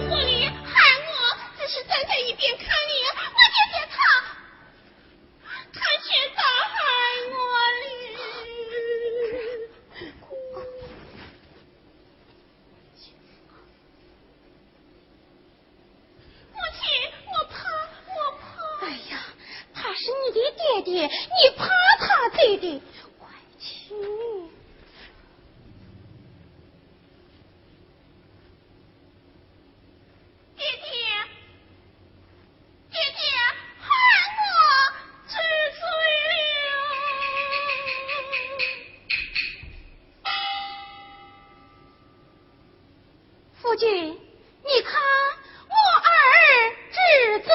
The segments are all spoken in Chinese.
我哩害我，只是站在一边看你，我爹爹他，他却倒害我哩，母亲，我怕，我怕。哎呀，他是你的爹爹，你怕？君，你看我儿治罪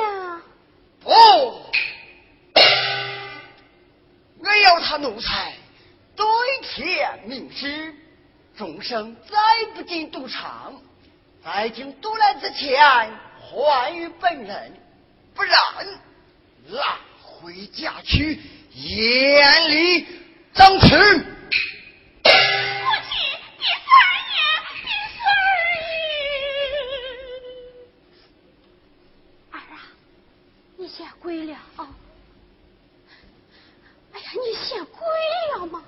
了。不，我要他奴才对天明誓，终生再不进赌场。在进赌来之前，还于本人，不然拉回家去，严厉当此。贵了。啊哎呀你嫌贵了吗？